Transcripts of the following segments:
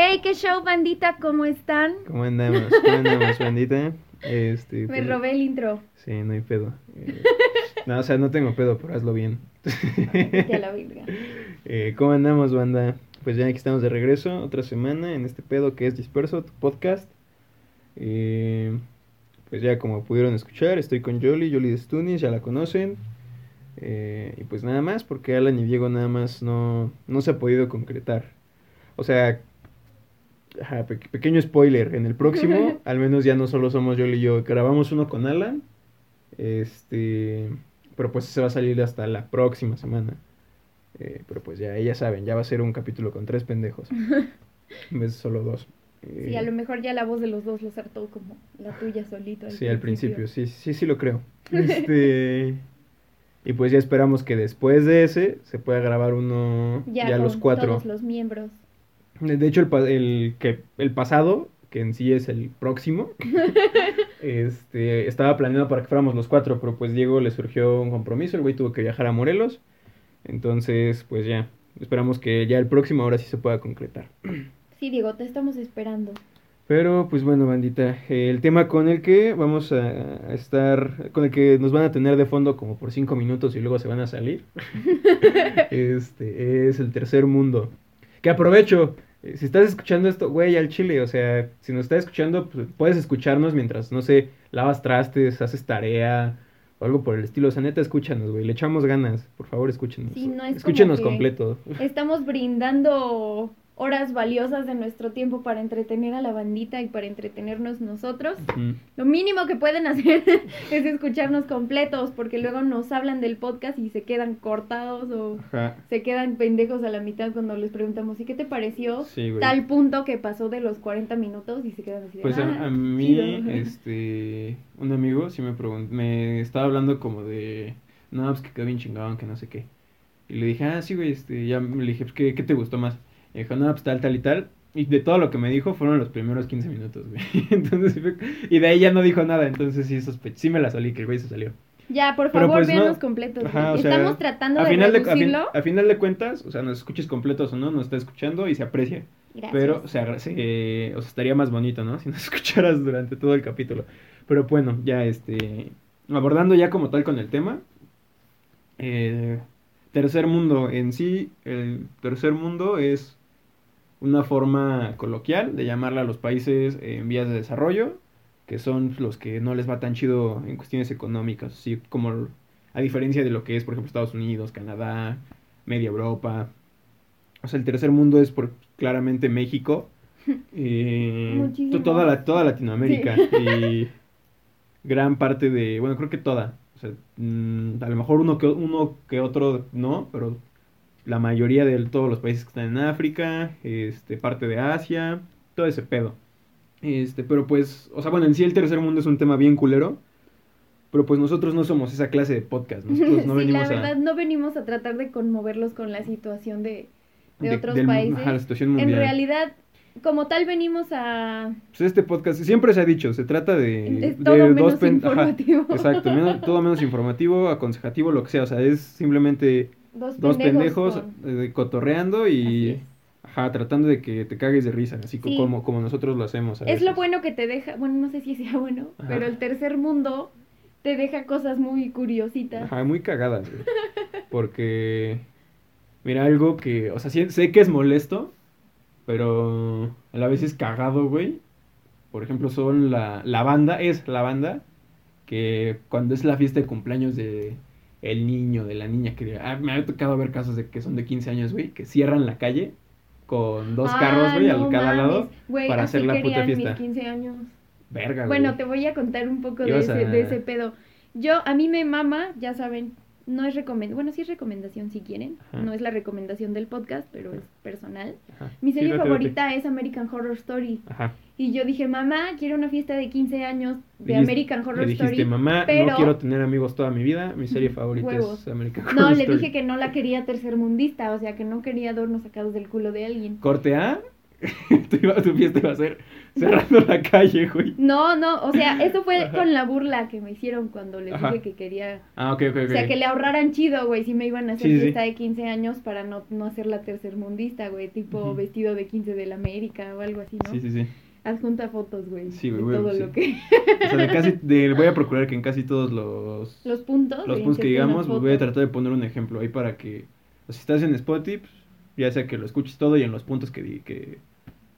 Hey, qué show, bandita, ¿cómo están? ¿Cómo andamos? ¿Cómo andamos, bandita? Este, Me pues, robé el intro. Sí, no hay pedo. Eh, no, o sea, no tengo pedo, pero hazlo bien. Ya la verga. Eh, ¿Cómo andamos, banda? Pues ya aquí estamos de regreso, otra semana en este pedo que es Disperso, tu podcast. Eh, pues ya como pudieron escuchar, estoy con Jolly, Jolly de Stunis, ya la conocen. Eh, y pues nada más, porque Alan y Diego nada más no, no se ha podido concretar. O sea, ajá, pe- pequeño spoiler, en el próximo, al menos ya no solo somos Jolly y yo, grabamos uno con Alan. Este, pero pues se va a salir hasta la próxima semana. Eh, pero pues ya, ya saben, ya va a ser un capítulo con tres pendejos. En vez de solo dos. Sí, Eh, a lo mejor ya la voz de los dos lo hartó como la tuya solito. Sí, al principio, sí, sí, sí lo creo. Este, y pues ya esperamos que después de ese se pueda grabar uno Ya, ya, con los cuatro. todos los miembros. De hecho, el, el, que, el pasado, que en sí es el próximo, este, estaba planeado para que fuéramos los cuatro, pero pues Diego le surgió un compromiso, el güey tuvo que viajar a Morelos. Entonces, pues ya, esperamos que ya el próximo ahora sí se pueda concretar. Sí, Diego, te estamos esperando. Pero pues bueno, bandita, eh, el tema con el que vamos a estar, con el que nos van a tener de fondo como por cinco minutos y luego se van a salir, este, es el tercer mundo. Que aprovecho, si estás escuchando esto, güey, al chile, o sea, si nos estás escuchando, pues, puedes escucharnos mientras, no sé, lavas trastes, haces tarea o algo por el estilo. O sea, neta, escúchanos, güey, le echamos ganas, por favor, escúchenos. Sí, no es Escúchenos completo. Estamos brindando horas valiosas de nuestro tiempo para entretener a la bandita y para entretenernos nosotros. Lo mínimo que pueden hacer es escucharnos completos, porque luego nos hablan del podcast y se quedan cortados o Ajá. se quedan pendejos a la mitad cuando les preguntamos, ¿y qué te pareció? Sí. Tal punto que pasó de los 40 minutos y se quedan así de, Pues "Ah, a, a mí, chido". este, un amigo sí me preguntó, me estaba hablando como de, no, pues que quedó bien chingón, que no sé qué. Y le dije, ah, sí, güey, este, ya le dije, pues, ¿qué, qué te gustó más? Y dijo, no, pues tal, tal y tal. Y de todo lo que me dijo fueron los primeros 15 minutos, güey. Entonces, y de ahí ya no dijo nada, entonces sí sospeché, sí me la salí, que el güey se salió. Ya, por favor, pues, no. completos. Ajá, o sea, Estamos tratando a de final de, a, fin- reducirlo. a final de cuentas, o sea, nos escuches completos o no, nos está escuchando y se aprecia. Gracias. Pero se, agra- se- o sea, estaría más bonito, ¿no? Si nos escucharas durante todo el capítulo. Pero bueno, ya este. Abordando ya como tal con el tema. eh, tercer mundo en sí. El tercer mundo es una forma coloquial de llamarle a los países en vías de desarrollo. Que son los que no les va tan chido en cuestiones económicas. Así como a diferencia de lo que es, por ejemplo, Estados Unidos, Canadá, Media Europa. O sea, el tercer mundo es por claramente México. eh, toda, la, toda Latinoamérica. Y gran parte de. Bueno, creo que toda. O sea, mm, a lo mejor uno que, uno que otro no, pero la mayoría de todos los países que están en África, este, parte de Asia, todo ese pedo. Este, pero pues, o sea, bueno, en sí el tercer mundo es un tema bien culero. Pero pues nosotros no somos esa clase de podcast. Nosotros no sí, venimos la verdad, a. no venimos a tratar de conmoverlos con la situación de, de, otros del- países. ajá, la situación en realidad, como tal, venimos a... Pues este podcast siempre se ha dicho, se trata de, Es de todo menos pen- ajá, informativo. exacto, menos- todo menos informativo, aconsejativo, lo que sea, o sea, es simplemente Dos dos pendejos. pendejos con- eh, cotorreando y ajá, tratando de que te cagues de risa, así co- Sí. como, como nosotros lo hacemos. a Es lo bueno que te deja, bueno, no sé si sea bueno, Ajá. pero el tercer mundo te deja cosas muy curiositas. Ajá, muy cagadas, güey. Porque, mira, algo que, o sea, sí- sé que es molesto, pero a la vez es cagado, güey. Por ejemplo, son la, la banda, es la banda, que cuando es la fiesta de cumpleaños de el niño, de la niña, que ah, me ha tocado ver casos de que son de 15 años, güey, que cierran la calle con dos Ah, carros, güey, no al cada mames. lado, Güey, para hacer la puta fiesta. mis 15 años. verga, güey. Bueno, te voy a contar un poco de ese, a- de ese pedo. Yo, a mí me mama, ya saben, no es recomendación, bueno, sí es recomendación si quieren, Ajá. no es la recomendación del podcast, pero es personal. Ajá. Mi serie date. favorita es American Horror Story. Ajá. Y yo dije, mamá, quiero una fiesta de 15 años de Dijiste- American Horror Le dijiste, Story. mamá, pero- no quiero tener amigos toda mi vida, mi serie favorita Huevos. es American No, Horror le Story". dije que no la quería tercermundista, o sea, que no quería adornos sacados del culo de alguien. Corte A, tu, tu fiesta iba a ser cerrando la calle, güey. No, no, o sea, eso fue Ajá. con la burla que me hicieron cuando les Ajá. dije que quería... Ah, ok, ok, ok. O sea, que le ahorraran chido, güey, si me iban a hacer Sí, fiesta de 15 años para no, no hacer la tercermundista, güey, tipo vestido de 15 de la América o algo así, ¿no? Sí, sí, sí. Adjunta fotos, güey, Sí, güey, todo sí. lo que... O sea, de casi, de, voy a procurar que en casi todos los, Los puntos. los puntos que digamos, voy a tratar de poner un ejemplo ahí para que, o si estás en Spotify, pues, ya sea que lo escuches todo y en los puntos que, que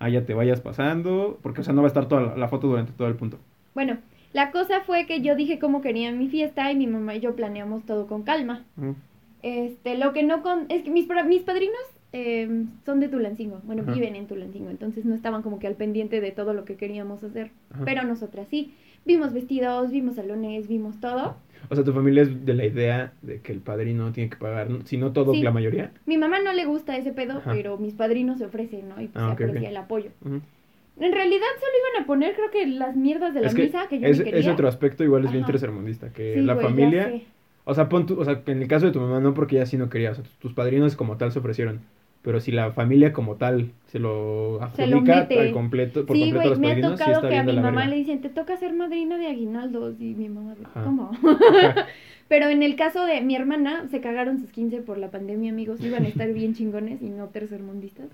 ya te vayas pasando, porque, o sea, no va a estar toda la, la foto durante todo el punto. Bueno, la cosa fue que yo dije cómo quería mi fiesta y mi mamá y yo planeamos todo con calma. Ujú. Este, lo que no con... Es que mis, mis padrinos eh, son de Tulancingo, bueno, Ajá. viven en Tulancingo, entonces no estaban como que al pendiente de todo lo que queríamos hacer, Ajá. pero nosotras sí. Vimos vestidos, vimos salones, vimos todo. O sea, tu familia es de la idea de que el padrino tiene que pagar, si no todo, Sí. la mayoría. Mi mamá no le gusta ese pedo, Ajá. pero mis padrinos se ofrecen, ¿no? Y pues Ah, se ok, aprecia ok. el apoyo. En realidad solo iban a poner, creo que las mierdas de la Es que misa que yo es, me quería. ese otro aspecto igual es bien Ajá. tercermundista, que Sí, la güey, familia, o sea, pon tu- o sea, en el caso de tu mamá no porque ella sí no quería, o sea, tus padrinos como tal se ofrecieron, pero si la familia como tal se lo Se lo adjudica al completo, por Sí, completo a güey, los me ha sí tocado que a mi mamá verga. le dicen, te toca ser madrina de aguinaldos. Y mi mamá, Ajá. ¿cómo? Ajá. Pero en el caso de mi hermana, se cagaron sus 15 por la pandemia, amigos. Iban a estar bien chingones y no tercermundistas.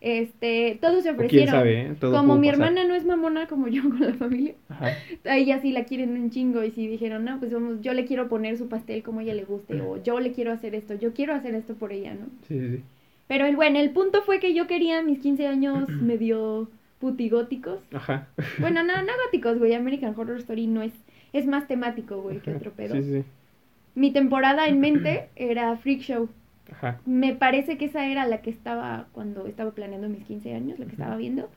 Este, todos se ofrecieron. sabe, ¿eh? Todo como mi pasar. hermana no es mamona como yo con la familia, Ajá. a ella sí la quieren un chingo y sí dijeron, no, pues vamos, yo le quiero poner su pastel como a ella le guste o yo le quiero hacer esto, yo quiero hacer esto por ella, ¿no? Sí, sí, sí. Pero el, bueno, el punto fue que yo quería mis 15 años medio putigóticos. Ajá. Bueno, no, no góticos, güey. American Horror Story no es. Es más temático, güey, que otro pedo. Sí, sí. Mi temporada en mente era Freak Show. Ajá. Me parece que esa era la que estaba cuando estaba planeando mis 15 años, la que estaba viendo.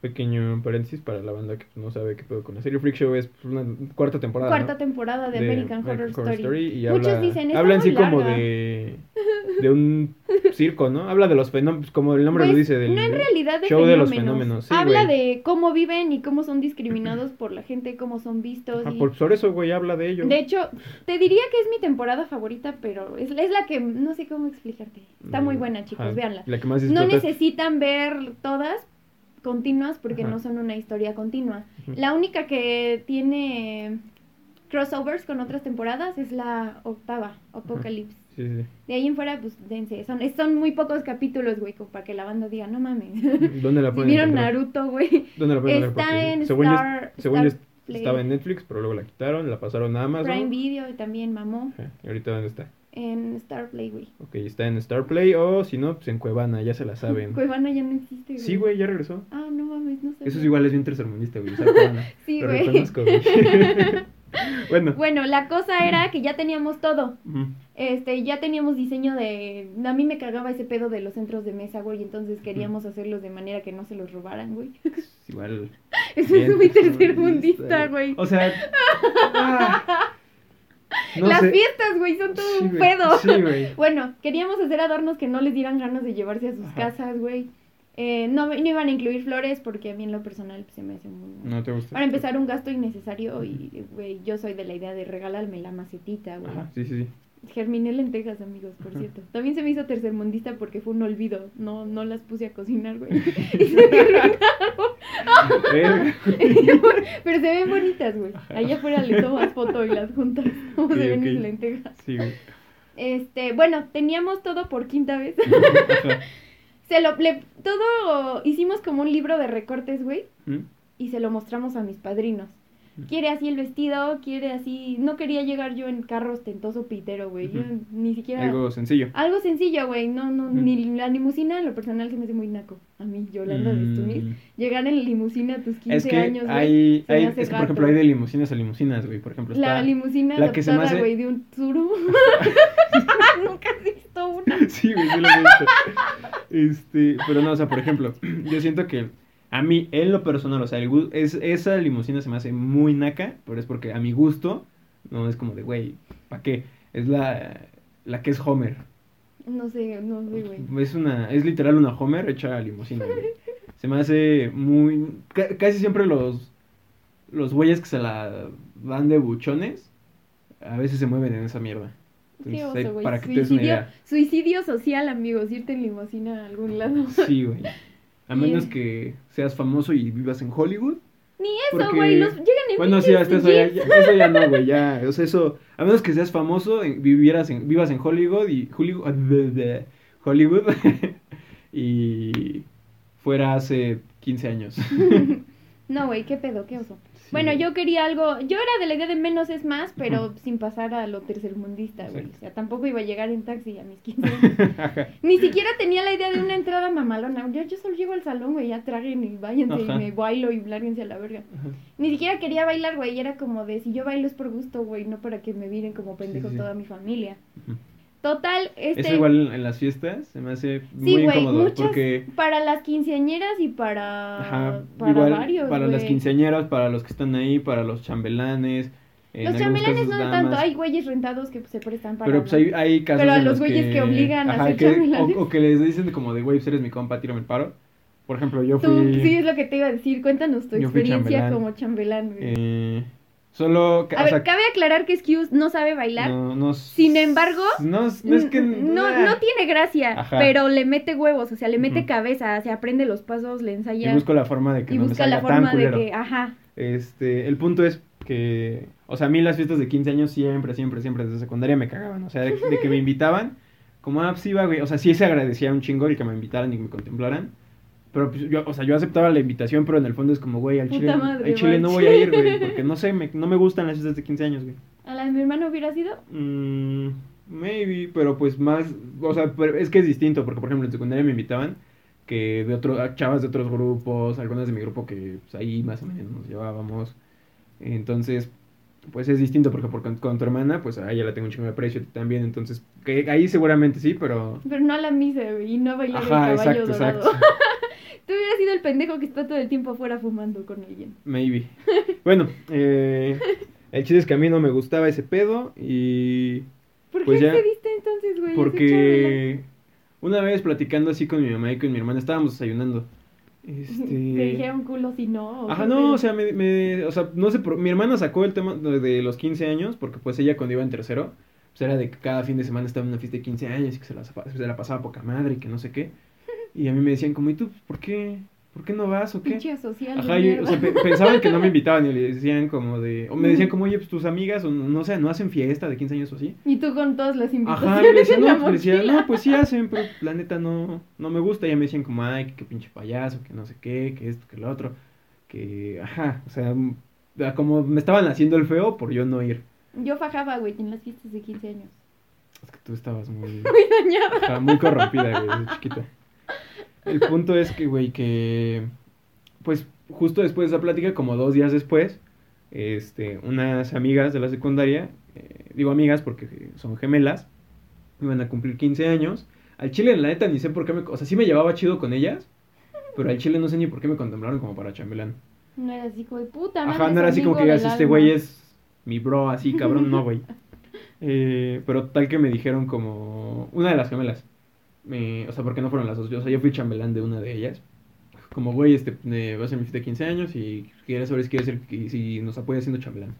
Pequeño paréntesis para la banda que no sabe qué pedo con la serie. Freak Show es una cuarta temporada. Cuarta ¿no? temporada de, American, Horror, Story. y Muchos habla, dicen, "Está habla en sí como larga". de, de un circo, ¿no? Habla de los fenómenos, como el nombre lo Pues, dice, del no en realidad de show fenómenos. de los fenómenos. Sí, habla güey. de cómo viven y cómo son discriminados por la gente, cómo son vistos. Ajá, y- por, eso, güey, habla de ello. De hecho, te diría que es mi temporada favorita, pero es, es la que no sé cómo explicarte. Está muy Mm, buena, chicos, ajá, véanla. La que más No necesitan ver todas continuas porque Ajá. no son una historia continua. La única que tiene crossovers con otras temporadas es la octava, Apocalypse. Sí, sí, De ahí en fuera, pues dense. Son, son muy pocos capítulos, güey, como para que la banda diga, no mames. ¿Dónde la si pueden vieron encontrar? Naruto, güey. ¿Dónde la pueden? Está Porque en según Star, según Star estaba en Netflix, pero luego la quitaron, la pasaron a Amazon. Prime Video y también mamó Ajá, ¿Y ahorita dónde está? en Star Play, güey. Ok, está en Star Play o si no, pues en Cuevana, ya se la saben. Cuevana ya no existe, güey. Sí, güey, ya regresó. Ah, no mames, no sé. Eso es igual, es bien tercermundista, güey. Sí, Lo güey. reconozco, güey. Bueno. Bueno, la cosa era que ya teníamos todo. Este, ya teníamos diseño de... A mí me cagaba ese pedo de los centros de mesa, güey, entonces queríamos hacerlos de manera que no se los robaran, güey. Igual. Eso bien es muy tercermundista, güey. O sea. ah, no Las sé. fiestas, güey, son todo Sí, un pedo. Sí. Bueno, queríamos hacer adornos que no les dieran ganas de llevarse a sus Ajá. casas, güey. Eh, no, no iban a incluir flores porque a mí en lo personal pues, se me hace muy... No te gusta. Para empezar, un gasto innecesario y, güey, yo soy de la idea de regalarme la macetita, güey. Ajá, sí, sí, sí. Germiné lentejas, amigos, por Ajá. cierto. También se me hizo tercermundista porque fue un olvido. No, no las puse a cocinar, güey. Y se me. Pero se ven bonitas, güey. Allá afuera le tomas foto y las juntas. ¿Cómo Ok, se ven ok. mis lentejas? Sí, güey. Este, bueno, teníamos todo por quinta vez. Se lo, le- todo hicimos como un libro de recortes, güey. ¿Mm? Y se lo mostramos a mis padrinos. Mm. Quiere así el vestido, quiere así. No quería llegar yo en carro ostentoso pitero, güey. Yo ni siquiera. Algo sencillo. Algo sencillo, güey. No, no, ni la limusina lo personal se me hace muy naco. A mí, Yolanda de Stunis. Mm. Llegar en limusina a tus 15 Es que años, güey. hay, es que, por ejemplo, hay de limusinas a limusinas, güey. Por ejemplo, La limusina la que se me adoptada, hace- güey, de un suru. Nunca has visto una. Sí, güey, sí lo he visto. Este, pero no, o sea, por ejemplo, yo siento que a mí, en lo personal, o sea, el es, esa limusina se me hace muy naca, pero es porque a mi gusto, no es como de, güey, ¿para qué? Es la, la que es Homer. No sé, no sé, güey. Es una, es literal una Homer hecha a limusina, güey. Se me hace muy, ca- casi siempre los, los güeyes que se la dan de buchones, a veces se mueven en esa mierda. Qué Entonces, oso, ahí, güey. para que te des una Suicidio, idea. suicidio social, amigos. Irte en limusina a algún lado. Sí, güey. A menos Yeah. que seas famoso y vivas en Hollywood. Ni eso, güey. Los llegan en Bueno, sí, hasta eso ya, ya- eso ya no, güey, ya, o sea, eso, a menos que seas famoso, en- vivieras en, vivas en Hollywood y Hollywood, Hollywood y fuera hace 15 años. No, güey, qué pedo, qué oso. Sí. Bueno, yo quería algo, yo era de la idea de menos es más, pero sin pasar a lo tercermundista, güey. O sea, tampoco iba a llegar en taxi a mis 15 años. Ajá. Ni siquiera tenía la idea de una entrada mamalona. Yo, yo solo llego al salón, güey, ya traguen y váyanse Ajá. y me bailo y lárguense a la verga. Ni siquiera quería bailar, güey. Era como de si yo bailo es por gusto, güey, no para que me miren como pendejo sí. toda mi familia. Total, este. Eso igual en las fiestas se me hace muy Sí, güey, incómodo muchas porque para las quinceañeras y para, ajá, para igual varios, para las quinceañeras, para los que están ahí, para los chambelanes, Los chambelanes no tanto, hay güeyes rentados que se prestan para. Pero pues hay, hay casos Pero a en los güeyes que obligan a que- chambelanes. o, o que les dicen como de, güey, pues eres mi compa, tírame el paro. Por ejemplo, yo Tú, fui... sí, es lo que te iba a decir. Cuéntanos tu experiencia chambelán. como chambelán, güey. eh, solo... a o ver, sea, cabe aclarar que Skewes no sabe bailar. no, no, Sin embargo, No, es- no es que... no, ah, no tiene gracia, Ajá. pero le mete huevos, o sea, le mete cabeza, se aprende los pasos, le Y ensaya busco la forma de que y no me busca salga la tan forma de que, ajá, Este, el punto es que, o sea, a mí las fiestas de 15 años siempre, siempre, siempre desde secundaria me cagaban. O sea, de, de que me invitaban, como, ah, pues iba, güey. O sea, sí se agradecía un chingo el que me invitaran y que me contemplaran. Pero, pues, yo, o sea, yo aceptaba la invitación, pero en el fondo es como, güey, al Puta chile, madre, al chile no voy a ir, güey. Porque no sé, me- no me gustan las fiestas de 15 años, güey. a la de mi hermano hubiera sido, Mm, maybe, pero pues más, o sea, pero es que es distinto, porque por ejemplo en secundaria me invitaban que de otros, chavas de otros grupos, algunas de mi grupo que pues, ahí más o menos nos llevábamos. Entonces, pues es distinto, porque por, con, con tu hermana, pues a ella la tengo un chingo de aprecio también, entonces, que ahí seguramente sí, pero... pero no a la misa, güey, y no a bailar Ajá, el caballo exacto, dorado. exacto. Tú hubieras sido el pendejo que está todo el tiempo afuera fumando con alguien. Maybe. Bueno, eh, el chiste es que a mí no me gustaba ese pedo y... ¿Por Pues qué ya, accediste entonces, güey? Porque una vez platicando así con mi mamá y con mi hermana, estábamos desayunando. Este... Te dijeron culo si no. ¿o Ajá, no, pedo? o sea, me, me- o sea, no sé, por- mi hermana sacó el tema de, de los 15 años, porque pues ella cuando iba en tercero, pues era de que cada fin de semana estaba en una fiesta de 15 años y que se la, se la pasaba poca madre y que no sé qué. Y a mí me decían como, ¿y tú por qué, por qué no vas o qué? Pinche social. Ajá, yo- o sea, pe- pensaban que no me invitaban y le decían como de, o me decían como, oye, pues tus amigas, o no, no sé, no hacen fiesta de 15 años o así. Y tú con todas las invitaciones Ajá, y le decía, en la no, pues, decía, no, pues sí hacen, pero la neta no, no me gusta. Y ya me decían como, ay, que pinche payaso, que no sé qué, que esto, que lo otro. Que, ajá, o sea, m- a como me estaban haciendo el feo por yo no ir. Yo fajaba, güey, en las fiestas de 15 años. Es que tú estabas muy, Muy dañada. ajá, muy corrompida, güey, desde chiquita. El punto es que, güey, que, pues, justo después de esa plática, como dos días después, este, unas amigas de la secundaria, eh, digo amigas porque son gemelas, iban a cumplir 15 años. Al chile, la neta, ni sé por qué me... O sea, sí me llevaba chido con ellas, pero al chile no sé ni por qué me contemplaron como para chambelán. No era así, como de puta. Ajá, no era así como que digas, este alma". güey es mi bro, así, cabrón, no, güey. Eh, pero tal que me dijeron como... Una de las gemelas. O sea, porque no fueron las dos. Yo, o sea, yo fui chambelán de una de ellas. Como, güey, este, eh, va a ser mi fiesta de 15 años y quieres saber si quieres ser, y si nos apoya siendo chambelán.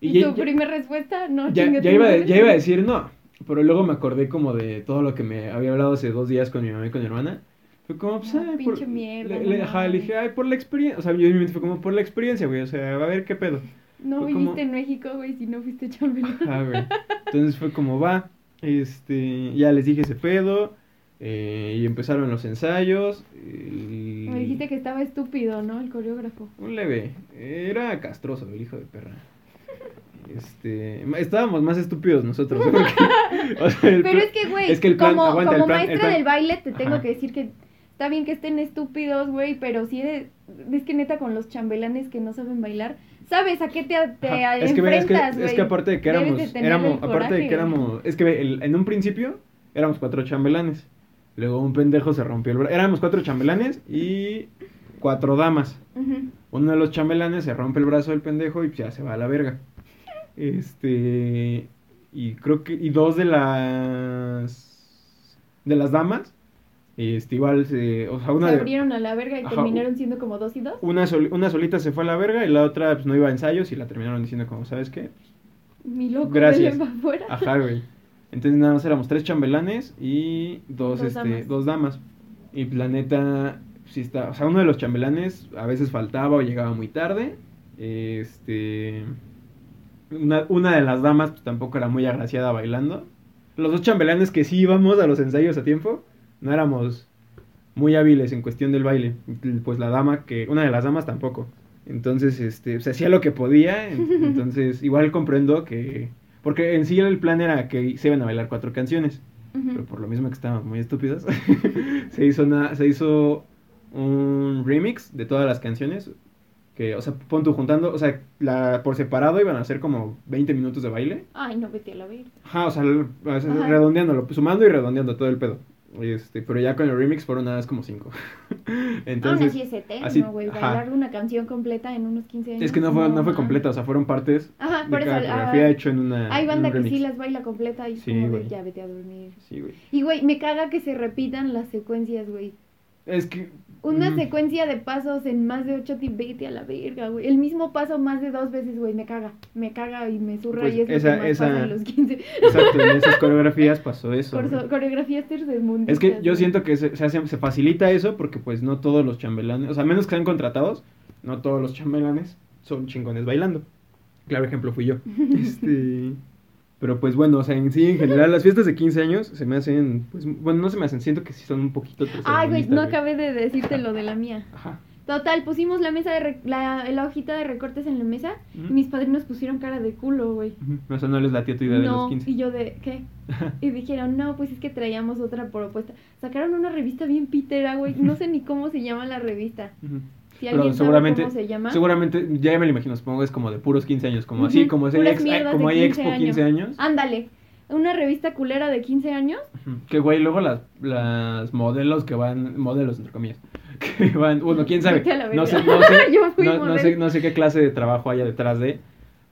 ¿Y, ya- tu ya- primera respuesta? No, ya, ya iba, a- madre. ya iba a decir no, pero luego me acordé como de todo lo que me había hablado hace dos días con mi mamá y con mi hermana. Fue como, pues, Ah, ay, pinche mierda, le, le- ajá, le dije, ay, por la experiencia. O sea, yo en mi mente fue como por la experiencia, güey. O sea, a ver qué pedo. No fue viviste como- en México, güey, si no fuiste chambelán. Ajá, güey. Entonces fue como, va. Este, ya les dije ese pedo. Eh, y empezaron los ensayos. y- Me dijiste que estaba estúpido, ¿no? El coreógrafo. Un leve. Era castroso el hijo de perra. Este, estábamos más estúpidos nosotros. Porque, o sea, el Pero plan- es que, güey, es que como, aguanta, como el plan- el maestra del baile, te tengo Ajá. que decir que está bien que estén estúpidos, güey, pero si eres, es que neta con los chambelanes que no saben bailar, ¿sabes a qué te, te es que, es que, enfrentas, es que aparte de que éramos, de éramos aparte de que éramos, es que el- en un principio éramos cuatro chambelanes. Luego un pendejo se rompió el brazo. Éramos cuatro chambelanes y cuatro damas. Uno de los chambelanes se rompe el brazo del pendejo y ya se va a la verga. Este. Y creo que. Y dos de las. De las damas. Este, igual se. O sea, una Se abrieron a la verga y Ajá, terminaron siendo como dos y dos. Una, sol- una solita se fue a la verga y la otra pues no iba a ensayos y la terminaron diciendo como, ¿sabes qué? Mi loco, Gracias. afuera. Ajá, güey. Entonces nada más éramos tres chambelanes y dos, Dos este, damas. dos damas. Y pues, la neta, sí está, o sea, uno de los chambelanes a veces faltaba o llegaba muy tarde. Este, una, una de las damas pues, tampoco era muy agraciada bailando. Los dos chambelanes que sí íbamos a los ensayos a tiempo, no éramos muy hábiles en cuestión del baile. Pues la dama que, una de las damas tampoco. Entonces, este, se hacía lo que podía. en- Entonces, igual comprendo que, porque en sí el plan era que se iban a bailar cuatro canciones pero por lo mismo que estaban muy estúpidos, se hizo una, se hizo un remix de todas las canciones. Que, o sea, pon tú juntando, o sea, la, por separado iban a ser como 20 minutos de baile. Ay, no, vete a la ver. Ajá, o sea, redondeándolo, sumando y redondeando todo el pedo. Este, pero ya con el remix fueron nada más como 5. Aún Entonces, así es eterno, así- güey. ajá. Bailar una canción completa en unos 15 años. es que no fue, no fue mames. completa, o sea, fueron partes Ajá, de por eso. cada ah, coreografía hecho en una. Hay banda que sí las baila completa y Sí, como de, güey. ya vete a dormir. Sí, güey. Y, güey, me caga que se repitan las secuencias, güey. Es que. Una mm, secuencia de pasos en más de ocho vete a la verga, güey. El mismo paso más de dos veces, güey, me caga. Me caga y me zurra Pues y es esa- lo que más esa- pasa en los 15. Exacto, en esas coreografías pasó eso. Corso- coreografías tercermundistas. Es que yo güey. siento que se, se, hace- se facilita eso porque pues no todos los chambelanes, o sea, menos que sean contratados, no todos los chambelanes son chingones bailando. Claro ejemplo fui yo. Este, pero pues bueno, o sea, en sí, en general, las fiestas de 15 años se me hacen, pues, bueno, no se me hacen, siento que sí son un poquito Ay, güey, no acabé de decirte lo de la mía. Ajá. Total, pusimos la mesa de re- la, la hojita de recortes en la mesa y Ujú. mis padrinos pusieron cara de culo, güey. Ujú. O sea, no les latió tu idea de los No, 15. y yo de, ¿qué? Y dijeron, no, pues es que traíamos otra propuesta. Sacaron una revista bien pitera, güey. No sé ni cómo se llama la revista. Ujú. Si Pero seguramente, cómo se llama. seguramente, ya me lo imagino, supongo que es como de puros 15 años, como así, como, puras ex- como hay 15 Expo 15 años. Ándale. Una revista culera de 15 años. Ujú. Que güey, luego las, las modelos que van, modelos entre comillas, que van, bueno, quién sabe, no sé, no sé, no, sé, no sé qué clase de trabajo haya detrás de,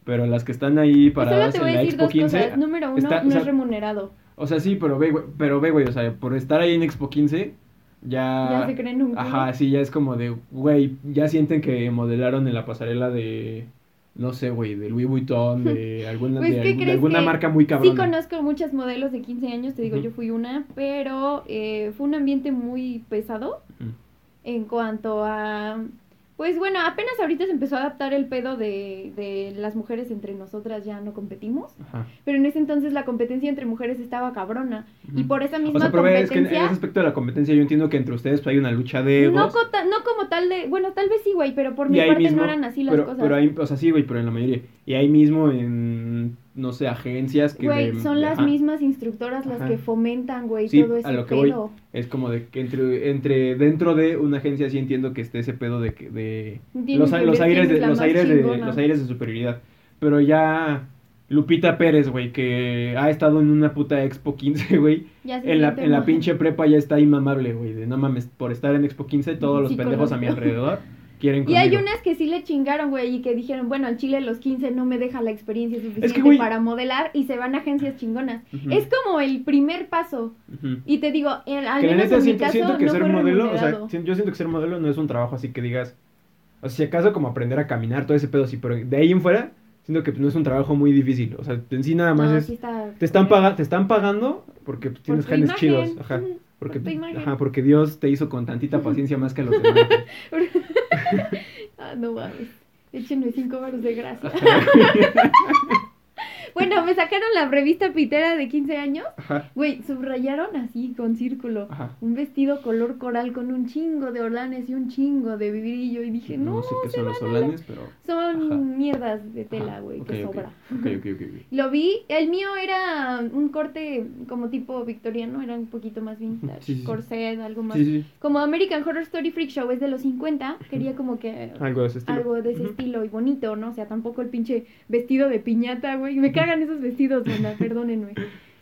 pero las que están ahí solo paradas en la Expo dos 15, cosas. Número uno, está- no o sea, es remunerado. o sea, sí, pero ve, güey, pero ve, güey, o sea, por estar ahí en Expo 15, ya... Ya se creen un culo. Ajá, sí, ya es como de, güey, ya sienten que modelaron en la pasarela de, no sé, güey, de Louis Vuitton, de alguna, Pues, de, ¿qué algún- de crees alguna marca muy cabrona. Sí conozco muchas modelos de 15 años, te digo, yo fui una, pero eh, fue un ambiente muy pesado en cuanto a... Pues bueno, apenas ahorita se empezó a adaptar el pedo de, de las mujeres entre nosotras, ya no competimos, Ajá. pero en ese entonces la competencia entre mujeres estaba cabrona. Y por esa misma O sea, pero es que en, ese aspecto de la competencia yo entiendo que entre ustedes hay una lucha de egos. no, co- ta- no como tal de... Bueno, tal vez sí, güey, pero por mi ahí parte mismo, no eran así las pero, cosas. pero hay, o sea, sí, güey, pero en la mayoría. Y ahí mismo en, no sé, agencias que... Güey, de- son las ajá, mismas instructoras las Ajá. que fomentan, güey, Sí, todo a ese lo que voy. pedo. Es como de que entre, entre, dentro de una agencia sí entiendo que esté ese pedo de que, de... Los, los aires es de, los aires de, los aires de superioridad. Pero ya... Lupita Pérez, güey, que ha estado en una puta Expo 15, güey. En la, en la pinche prepa ya está inmamable, güey. De no mames, por estar en Expo 15, todos los pendejos a mi alrededor quieren Y hay conmigo. unas que sí le chingaron, güey, y que dijeron, bueno, al chile los 15 no me deja la experiencia suficiente güey- para modelar y se van a agencias chingonas. Ujú. Es como el primer paso. Ujú. Y te digo, en- al Que menos neta en mi siento, caso siento que no ser modelo, o sea, yo siento que ser modelo no es un trabajo así que digas, o sea, si acaso como aprender a caminar, todo ese pedo sí, pero de ahí en fuera, siento que no es un trabajo muy difícil, o sea, en sí nada más No, es, sí está- te están, paga, te están pagando porque pues, por tienes tu genes chidos, ajá, porque, por ajá, porque Dios te hizo con tantita paciencia más que los demás. ah, no mames. Échenme cinco baros de gracia. bueno, me sacaron la revista pitera de 15 años. Ajá, Güey, subrayaron así con círculo. ajá. Un vestido color coral con un chingo de orlanes y un chingo de vibrillo. Y dije, no, No, sé qué son los la- solanes, pero... Son Ajá. mierdas de tela, güey, ok, que ok, sobra. Ok, ok, ok, ok. Lo vi, el mío era un corte como tipo victoriano, era un poquito más vintage, Sí, corset, algo más. Sí, Como American Horror Story Freak Show es de los 50, quería como que algo de ese estilo. algo de ese estilo y bonito, ¿no? O sea, tampoco el pinche vestido de piñata, güey. Me cagan esos vestidos, banda, perdónenme.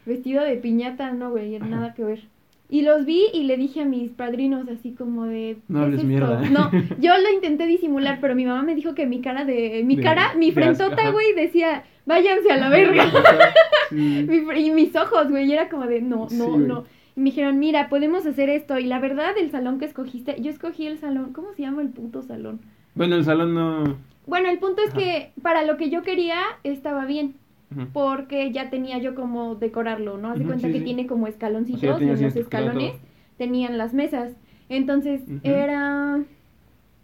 Vestido de piñata, no, güey, nada que ver. Y los vi y le dije a mis padrinos así como de... No ¿qué hables es mierda. ¿eh? No, yo lo intenté disimular, pero mi mamá me dijo que mi cara de... Mi De- cara, mi frentota, güey, decía, váyanse a la verga. Sí. Y mis ojos, güey, era como de, no, no, no. Y me dijeron, mira, podemos hacer esto. Y la verdad, el salón que escogiste, yo escogí el salón, ¿cómo se llama el puto salón? Bueno, el salón no... Bueno, el punto es Ajá. que para lo que yo quería estaba bien. Porque ya tenía yo como decorarlo, ¿no? Haz de cuenta sí, que sí. tiene como escaloncitos O sea, y en los escalones tenían las mesas. Entonces era,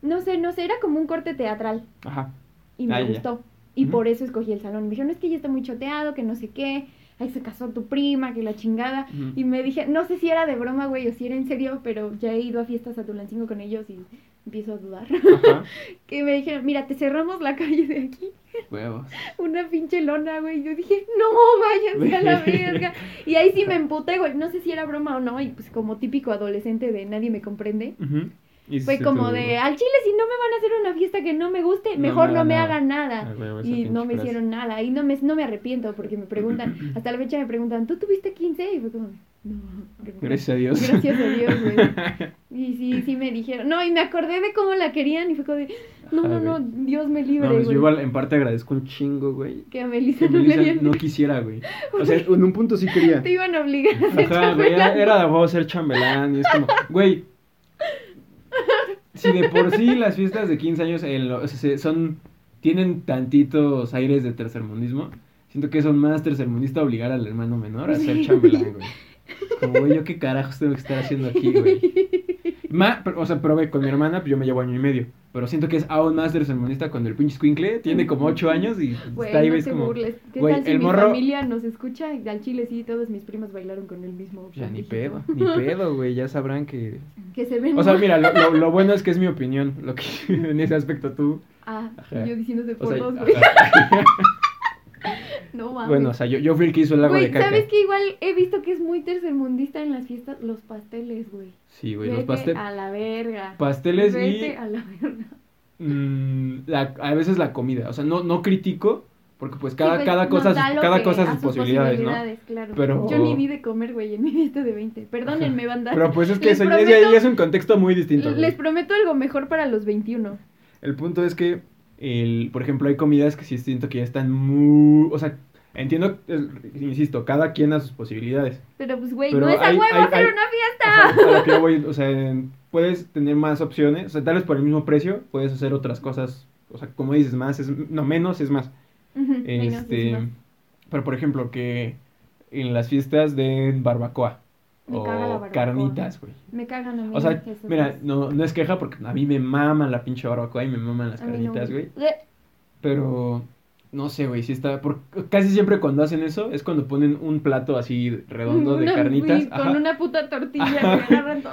no sé, no sé, era como un corte teatral Ajá. y me Ah, ya. gustó. Y por eso escogí el salón. Me dijeron, es que ya está muy choteado, que no sé qué, ahí se casó tu prima, que la chingada. Y me dije, no sé si era de broma, güey, o si era en serio, pero ya he ido a fiestas a Tulancingo con ellos y empiezo a dudar. Ajá. que me dijeron, mira, te cerramos la calle de aquí. Huevos. Una pinche lona, güey. Yo dije, no, váyanse a la verga. Y ahí sí me emputé, güey. No sé si era broma o no. Y pues como típico adolescente de nadie me comprende. Fue como de, al chile, si no me van a hacer una fiesta que no me guste, mejor me no me hagan nada. Y no me frase. hicieron nada. Y no me, no me arrepiento porque me preguntan, hasta la fecha me preguntan, ¿tú tuviste 15? Y fue como, no. Gracias a Dios. Gracias a Dios, güey. Y sí, sí me dijeron. No, y me acordé de cómo la querían y fue como de, no, Ajá, no, no. Dios me No, libre, pues, güey. yo igual en parte agradezco un chingo, güey. Que a Melissa Que no le Melissa hayan no quisiera, güey. O sea, en un punto sí quería. Te iban a obligar a hacer Ajá, güey, era, era de huevo ser chambelán y es como, güey, si de por sí las fiestas de 15 años en lo- o sea, se- son, tienen tantitos aires de tercermundismo, siento que son más tercermundista obligar al hermano menor a ser chambelán, güey. Como, güey, yo qué carajos tengo que estar haciendo aquí, güey. Ma- o sea, probé con mi hermana, pues yo me llevo año y medio. Pero siento que es aún más tercermundista cuando el pinche squinkle tiene como 8 años y Güey, está ahí, no ves te como. burles. ¿Qué güey, tal si el mi morro- familia nos escucha? Y al chile sí, todos mis primos bailaron con el mismo. Ya ni pedo, ni pedo, güey, ya sabrán que Que se ven O sea, mira, lo, lo, lo bueno es que es mi opinión, lo que en ese aspecto tú. Ah, Ajá. yo diciéndose O por sea, dos, güey. No mames. bueno, o sea, yo, yo fui el que hizo el Güey, de caca. ¿sabes que igual he visto que es muy tercermundista en las fiestas? Los pasteles, güey. Sí, güey, los pasteles. a la verga. Pasteles Vete y a la verga. mm, la- a veces la comida. O sea, no, no critico, porque pues Sí, cada, pues, cada cosa, cada cosa a sus posibilidades, ¿no? claro. Pero- Yo ni vi de comer, güey, en mi fiesta de 20. Perdónenme, banda. Pero pues es que eso prometo- es un contexto muy distinto. güey. Les prometo algo mejor para los 21. El punto es que, el, por ejemplo, hay comidas que sí siento que ya están muy... O sea, entiendo, insisto, cada quien a sus posibilidades. Pero pues, güey, no es a huevo hacer una fiesta. a lo que yo voy, o sea, puedes tener más opciones, o sea, tal vez por el mismo precio puedes hacer otras cosas, o sea, como dices, más es, no, menos es más. Ujú, menos, Este, es más. pero por ejemplo, que en las fiestas de barbacoa Me o caga la barbacoa. carnitas, güey. Me cagan a mí. O sea, mira, no, no es queja porque a mí me maman la pinche barbacoa y me maman las A carnitas, güey. Pero no sé, güey, si está. Por, casi siempre cuando hacen eso es cuando ponen un plato así redondo de carnitas. ajá, Con una puta tortilla que agarran todo.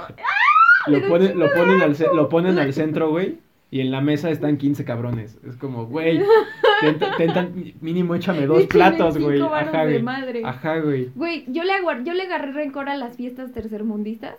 lo, pero ponen, lo, ponen al, lo ponen al centro, güey. Y en la mesa están 15 cabrones. Es como, güey, tentan- mínimo échame dos platos, güey. Ajá, güey. madre. Ajá, güey. Güey, yo le, yo le agarré rencor a las fiestas tercermundistas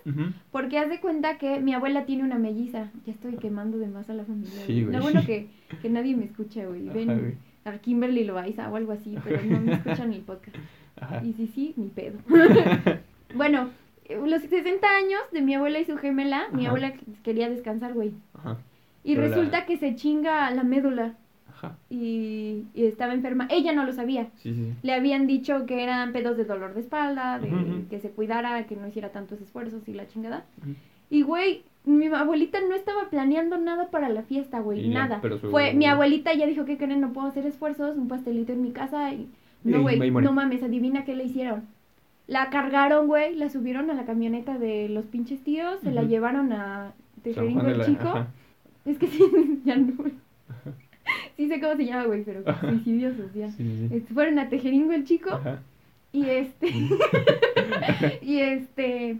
porque haz de cuenta que mi abuela tiene una melliza. Ya estoy quemando de más a la familia. Sí, güey. Lo bueno que, que nadie me escucha, güey. Ajá, Ven güey. a Kimberly Loaiza o algo así, pero no me escuchan el podcast. Ajá. Y sí, sí, ni pedo. bueno, eh, los 60 años de mi abuela y su gemela, mi abuela quería descansar, güey. Ajá. Y Pero la- resulta que se chinga la médula Ajá. y, y estaba enferma. Ella no lo sabía. Sí, sí. Le habían dicho que eran pedos de dolor de espalda, de que se cuidara, que no hiciera tantos esfuerzos y la chingada. Y güey, mi abuelita no estaba planeando nada para la fiesta, güey, nada. pero su- Fue mi abuelita ya dijo que creen, no puedo hacer esfuerzos, un pastelito en mi casa y no güey, no mames, adivina qué le hicieron. La cargaron, güey, la subieron a la camioneta de los pinches tíos, se la llevaron a Tejeringo el Chico. ajá. Es que sí, ya no. Sí sé cómo se llama, güey, pero suicidio social. Sí, sí, sí. Este, fueron a Tejeringo el Chico Ajá. y este y este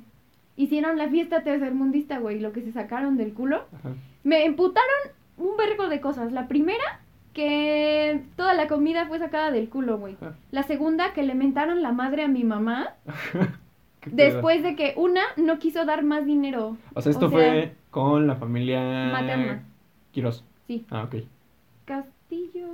hicieron la fiesta tercermundista, güey, lo que se sacaron del culo. Ajá. Me emputaron un vergo de cosas. La primera, que toda la comida fue sacada del culo, güey. La segunda, que le mentaron la madre a mi mamá después de que una no quiso dar más dinero. O sea, esto o sea, fue con la familia Materna. Quirós. Sí, Ah, ok. Castillo,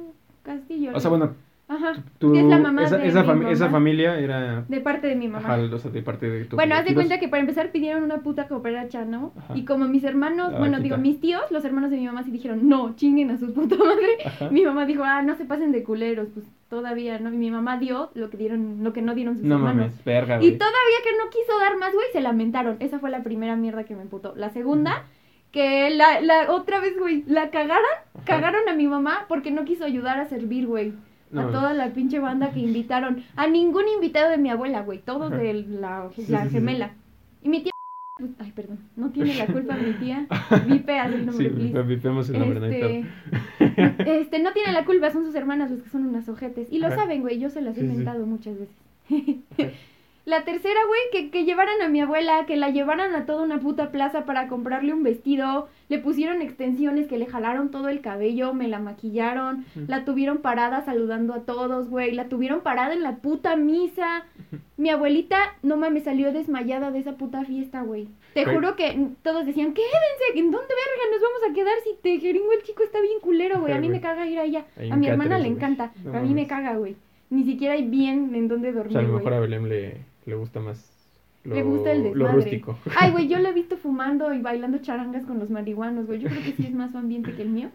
Castillo. O sea, bueno, Ajá. tú, es la mamá esa, de esa, mi fami- esa mamá. familia era De parte de mi mamá. ajá, o sea, de parte de tu Bueno, haz de cuenta que para empezar pidieron una puta cooperacha, ¿no? Ajá. Y como mis hermanos, Ah, bueno, quita. digo, mis tíos, los hermanos de mi mamá sí dijeron, no, chinguen a su puta madre. Ajá. Mi mamá dijo, ah, no se pasen de culeros, pues todavía, ¿no? Y mi mamá dio lo que dieron, lo que no dieron sus No hermanos. mames, verga, Y todavía que no quiso dar más, güey, se lamentaron. Esa fue la primera mierda que me emputó. La segunda, que la, la otra vez, güey, la cagaron, Ajá. cagaron a mi mamá porque no quiso ayudar a servir, güey. No a mames. toda la pinche banda que invitaron. A ningún invitado de mi abuela, güey. Todos Ajá. de la, Sí, la sí, sí, gemela. Y mi tía ay, perdón, no tiene la culpa mi tía. Vipea el nombre, Sí, please. vipeamos el nombre, no hay pedo. Este, este, no tiene la culpa, son sus hermanas los que son unas ojetes. Y lo Ajá. saben, güey, yo se las he Sí, sí. mentado muchas veces. La tercera, güey, que, que llevaran a mi abuela, que la llevaran a toda una puta plaza para comprarle un vestido, le pusieron extensiones, que le jalaron todo el cabello, me la maquillaron, la tuvieron parada saludando a todos, güey, la tuvieron parada en la puta misa. Mi abuelita, no mames, salió desmayada de esa puta fiesta, güey. Te juro que todos decían, quédense, ¿en dónde verga nos vamos a quedar si te jeringo el chico está bien culero, güey? A mí me caga ir allá. A mi hermana le encanta, No a mí me caga, güey. Ni siquiera hay bien en dónde O sea, a dormir, lo mejor a Belém le, le gusta más lo, Le gusta el lo desmadre. rústico. Ay, güey, yo lo he visto fumando y bailando charangas con los marihuanos, güey. Yo creo que sí es más su ambiente que el mío.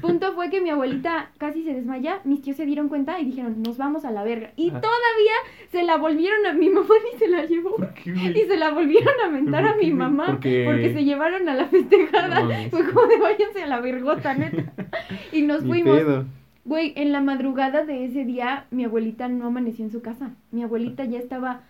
Punto fue que mi abuelita casi se desmaya, mis tíos se dieron cuenta y dijeron, nos vamos a la verga. Y todavía se la volvieron a mi mamá y se la llevó. ¿Por qué? Y se la volvieron a mentar ¿Pero a mi mamá Porque- porque se llevaron a la festejada. No. Fue como de váyanse a la vergota, neta. Y nos Ni fuimos. pedo. Güey, en la madrugada de ese día, mi abuelita no amaneció en su casa. Mi abuelita ya estaba,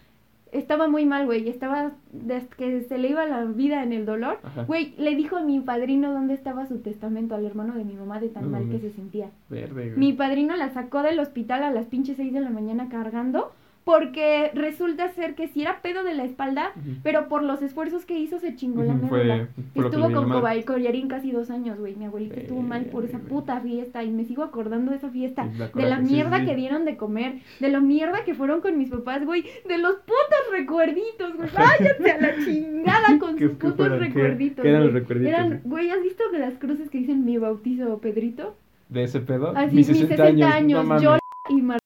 estaba muy mal, güey. Estaba, desde que se le iba la vida en el dolor. Güey, le dijo a mi padrino dónde estaba su testamento al hermano de mi mamá de tan mal que se sentía. Verde. Mi padrino la sacó del hospital a las pinches 6 de la mañana cargando. Porque resulta ser que si era pedo de la espalda, pero por los esfuerzos que hizo se chingó la médula. fue- Estuvo con cobay- collarín casi dos años, güey. Mi abuelita estuvo mal por esa puta fiesta y me sigo acordando de esa fiesta. Sí, De la sí, mierda sí. que dieron de comer, de la mierda que fueron con mis papás, güey, de los putos recuerditos, güey. Váyanse a la chingada con ¿Qué- sus putos recuerditos. qué eran los recuerditos, Eran, güey? güey, ¿has visto que las cruces que dicen mi bautizo Pedrito? ¿De ese pedo? Así, Mis mis 60 años, años. no yo y Mar...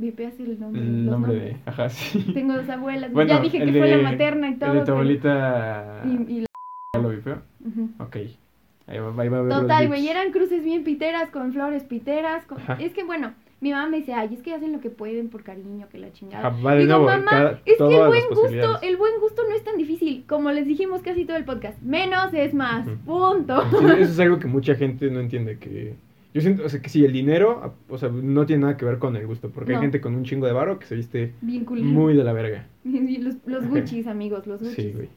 Vipeas el nombre. El nombre de. Ajá, sí. Tengo dos abuelas. Bueno, ya dije que fue la materna y todo. El de tu pero- abuelita. Y, y la- ¿Ya lo vipeo? Ujú. Ok. Ahí va, ahí va a ver Total, güey, eran cruces bien piteras, con flores piteras. con-. Es que bueno, mi mamá me dice, ay, es que hacen lo que pueden por cariño, que la chingada. Digo, nuevo, mamá, cada- es que el buen gusto, el buen gusto no es tan difícil, como les dijimos casi todo el podcast. Menos es más, punto. Sí, eso es algo que mucha gente no entiende. que Yo siento, o sea, que si el dinero, o sea, no tiene nada que ver con el gusto. Porque No. hay gente con un chingo de varo que se viste muy de la verga. Los, los Gucci's, amigos, los Gucci's. Sí, güey.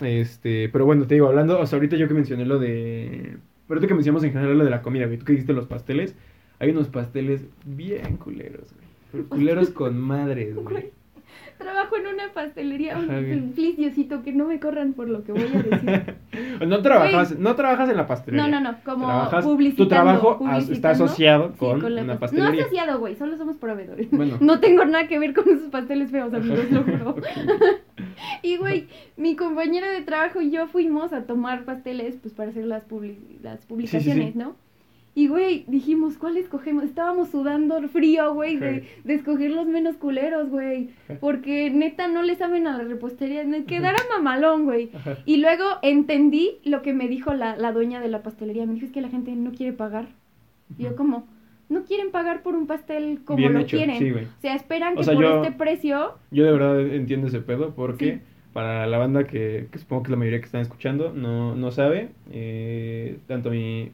Este, pero bueno, te digo, hablando, o sea, ahorita yo que mencioné lo de. Pero ahorita que mencionamos en general lo de la comida, güey. Tú que dijiste los pasteles. Hay unos pasteles bien culeros, güey. Culeros con madres, güey. Trabajo en una pastelería. Ajá. Please, Diosito, que no me corran por lo que voy a decir. No trabajas, no trabajas en la pastelería. No, no, no, como Trabajas- publicitando. Tu trabajo está asociado Sí, con, la una pas- No pastelería. asociado, güey, solo somos proveedores. Bueno. No tengo nada que ver con esos pasteles feos, amigos, lo juro. Y, güey, mi compañera de trabajo y yo fuimos a tomar pasteles, pues, para hacer las, publi- las publicaciones, ¿no? Y, güey, dijimos, ¿cuál escogemos? Estábamos sudando frío, güey, de, de escoger los menos culeros, güey. Porque, neta, no le saben a la repostería. Me quedara mamalón, güey. Y luego entendí lo que me dijo la, la dueña de la pastelería. Me dijo, es que la gente no quiere pagar. Y yo como, no quieren pagar por un pastel como Bien lo hecho, quieren. sí, o sea, esperan O que sea, por yo- este precio... Yo de verdad entiendo ese pedo porque Sí. para la banda que, que supongo que es la mayoría que están escuchando no, no sabe, eh, tanto mi,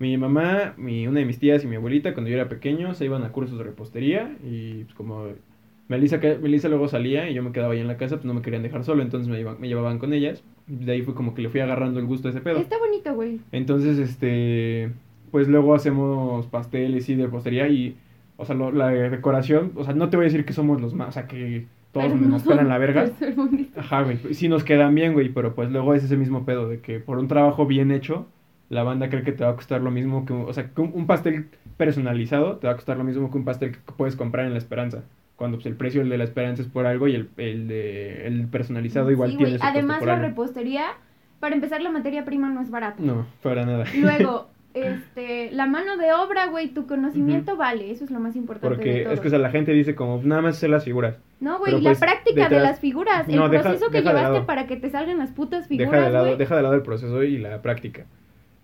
mi mamá, mi, una de mis tías y mi abuelita cuando yo era pequeño se iban a cursos de repostería y pues como Melissa, Melissa luego salía y yo me quedaba ahí en la casa, pues no me querían dejar solo, entonces me, iba- me llevaban con ellas. Y de ahí fue como que le fui agarrando el gusto a ese pedo. Está bonito, güey. Entonces, este, pues luego hacemos pasteles y de repostería y, o sea, lo- la decoración, o sea, no te voy a decir que somos los más, o sea, que todos Pero no nos pelan son la verga. Ajá, güey, sí nos quedan bien, güey, pero pues luego es ese mismo pedo de que por un trabajo bien hecho, la banda cree que te va a costar lo mismo que, un- o sea, que un, pastel personalizado te va a costar lo mismo que un pastel que puedes comprar en La Esperanza. Cuando pues el precio del de La Esperanza es por algo y el, el de el personalizado igual Sí, tiene costo Además, la algo. repostería, para empezar, la materia prima no es barata. No, para nada. Luego, este, la mano de obra, güey, tu conocimiento vale. Eso es lo más importante de Porque todo. es que o sea, la gente dice como nada más hacer las figuras. No, güey, la pues, práctica de detrás- las figuras, el No, deja- proceso que deja de llevaste para que te salgan las putas Deja de, figuras, lado, deja de lado el proceso y la práctica.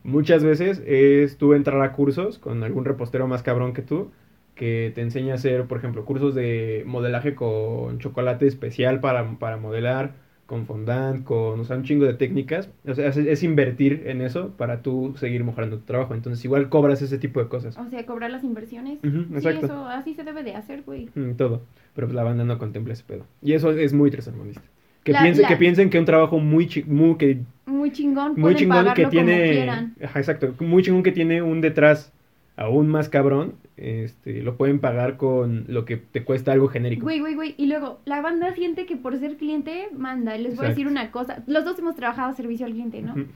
Muchas veces es tú entrar a cursos con algún repostero más cabrón que tú, que te enseña a hacer, por ejemplo, cursos de modelaje con chocolate especial para, para modelar, con fondant, con, o sea, un chingo de técnicas. O sea, es, es invertir en eso para tú seguir mejorando tu trabajo. Entonces, igual cobras ese tipo de cosas. O sea, cobrar las inversiones. Sí, exacto. eso así se debe de hacer, güey. Mm, todo. Pero pues la banda no contempla ese pedo. Y eso es muy tercermundista. Que, La- piensen, la- que piensen que un trabajo muy, chi- muy, que, Muy chingón, muy chingón que tiene... Ajá, exacto. Muy chingón que tiene un detrás aún más cabrón, este, lo pueden pagar con lo que te cuesta algo genérico. Güey, güey, güey. Y luego, la banda siente que por ser cliente, manda. Les voy a decir una cosa. Los dos hemos trabajado servicio al cliente, ¿no? Ujú.